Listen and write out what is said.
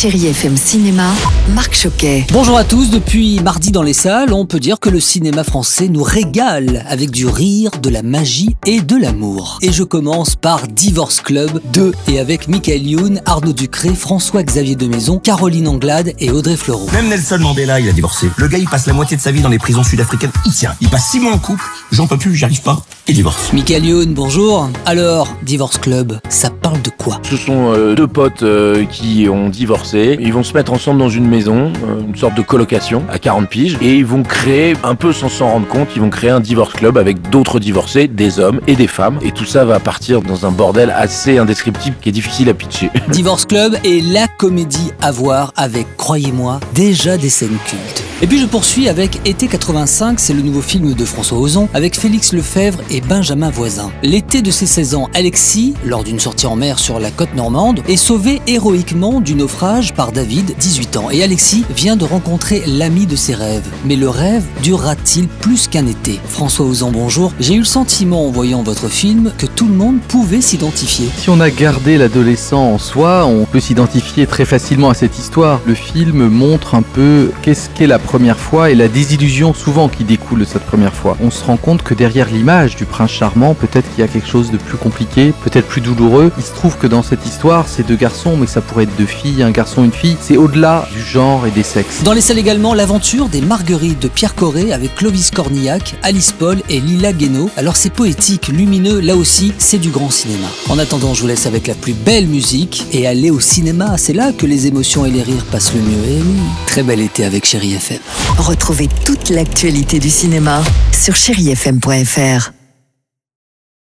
Chérie FM Cinéma, Marc Choquet. Bonjour à tous, depuis mardi dans les salles, on peut dire que le cinéma français nous régale avec du rire, de la magie et de l'amour. Et je commence par Divorce Club 2 et avec Michael Youn, Arnaud Ducré, François-Xavier de Maison, Caroline Anglade et Audrey Fleurot. Même Nelson Mandela, il a divorcé. Le gars, il passe la moitié de sa vie dans les prisons sud-africaines. Il tient. Il passe six mois en couple. J'en peux plus, j'arrive pas. Il divorce. Michael Youn, bonjour. Alors, Divorce Club, ça parle de quoi? Ce sont euh, deux potes euh, qui ont divorcé. Ils vont se mettre ensemble dans une maison, euh, une sorte de colocation à 40 piges, et ils vont créer, un peu sans s'en rendre compte, ils vont créer un divorce club avec d'autres divorcés, des hommes et des femmes. Et tout ça va partir dans un bordel assez indescriptible qui est difficile à pitcher. Divorce Club est la comédie à voir avec, croyez-moi, déjà des scènes cultes. Et puis je poursuis avec Été 85, c'est le nouveau film de François Ozon, avec Félix Lefebvre et Benjamin Voisin. L'été de ses 16 ans, Alexis, lors d'une sortie en mer sur la côte normande, est sauvé héroïquement du naufrage par David, 18 ans. Et Alexis vient de rencontrer l'ami de ses rêves. Mais le rêve durera-t-il plus qu'un été? François Ozon, bonjour. J'ai eu le sentiment en voyant votre film que tout le monde pouvait s'identifier. Si on a gardé l'adolescent en soi, on peut s'identifier très facilement à cette histoire. Le film montre un peu qu'est-ce qu'est la première fois et la désillusion souvent qui découle de cette première fois. On se rend compte que derrière l'image du prince charmant, peut-être qu'il y a quelque chose de plus compliqué, peut-être plus douloureux. Il se trouve que dans cette histoire, c'est deux garçons, mais ça pourrait être deux filles, un garçon, une fille. C'est au-delà du genre et des sexes. Dans les salles également, l'aventure des Marguerites de Pierre Corré avec Clovis Cornillac, Alice Paul et Lila Guénaud. Alors c'est poétique, lumineux, là aussi, c'est du grand cinéma. En attendant, je vous laisse avec la plus belle musique et aller au cinéma. C'est là que les émotions et les rires passent le mieux. Et oui, très bel été avec Chéri FM. Retrouvez toute l'actualité du cinéma sur chérifm.fr.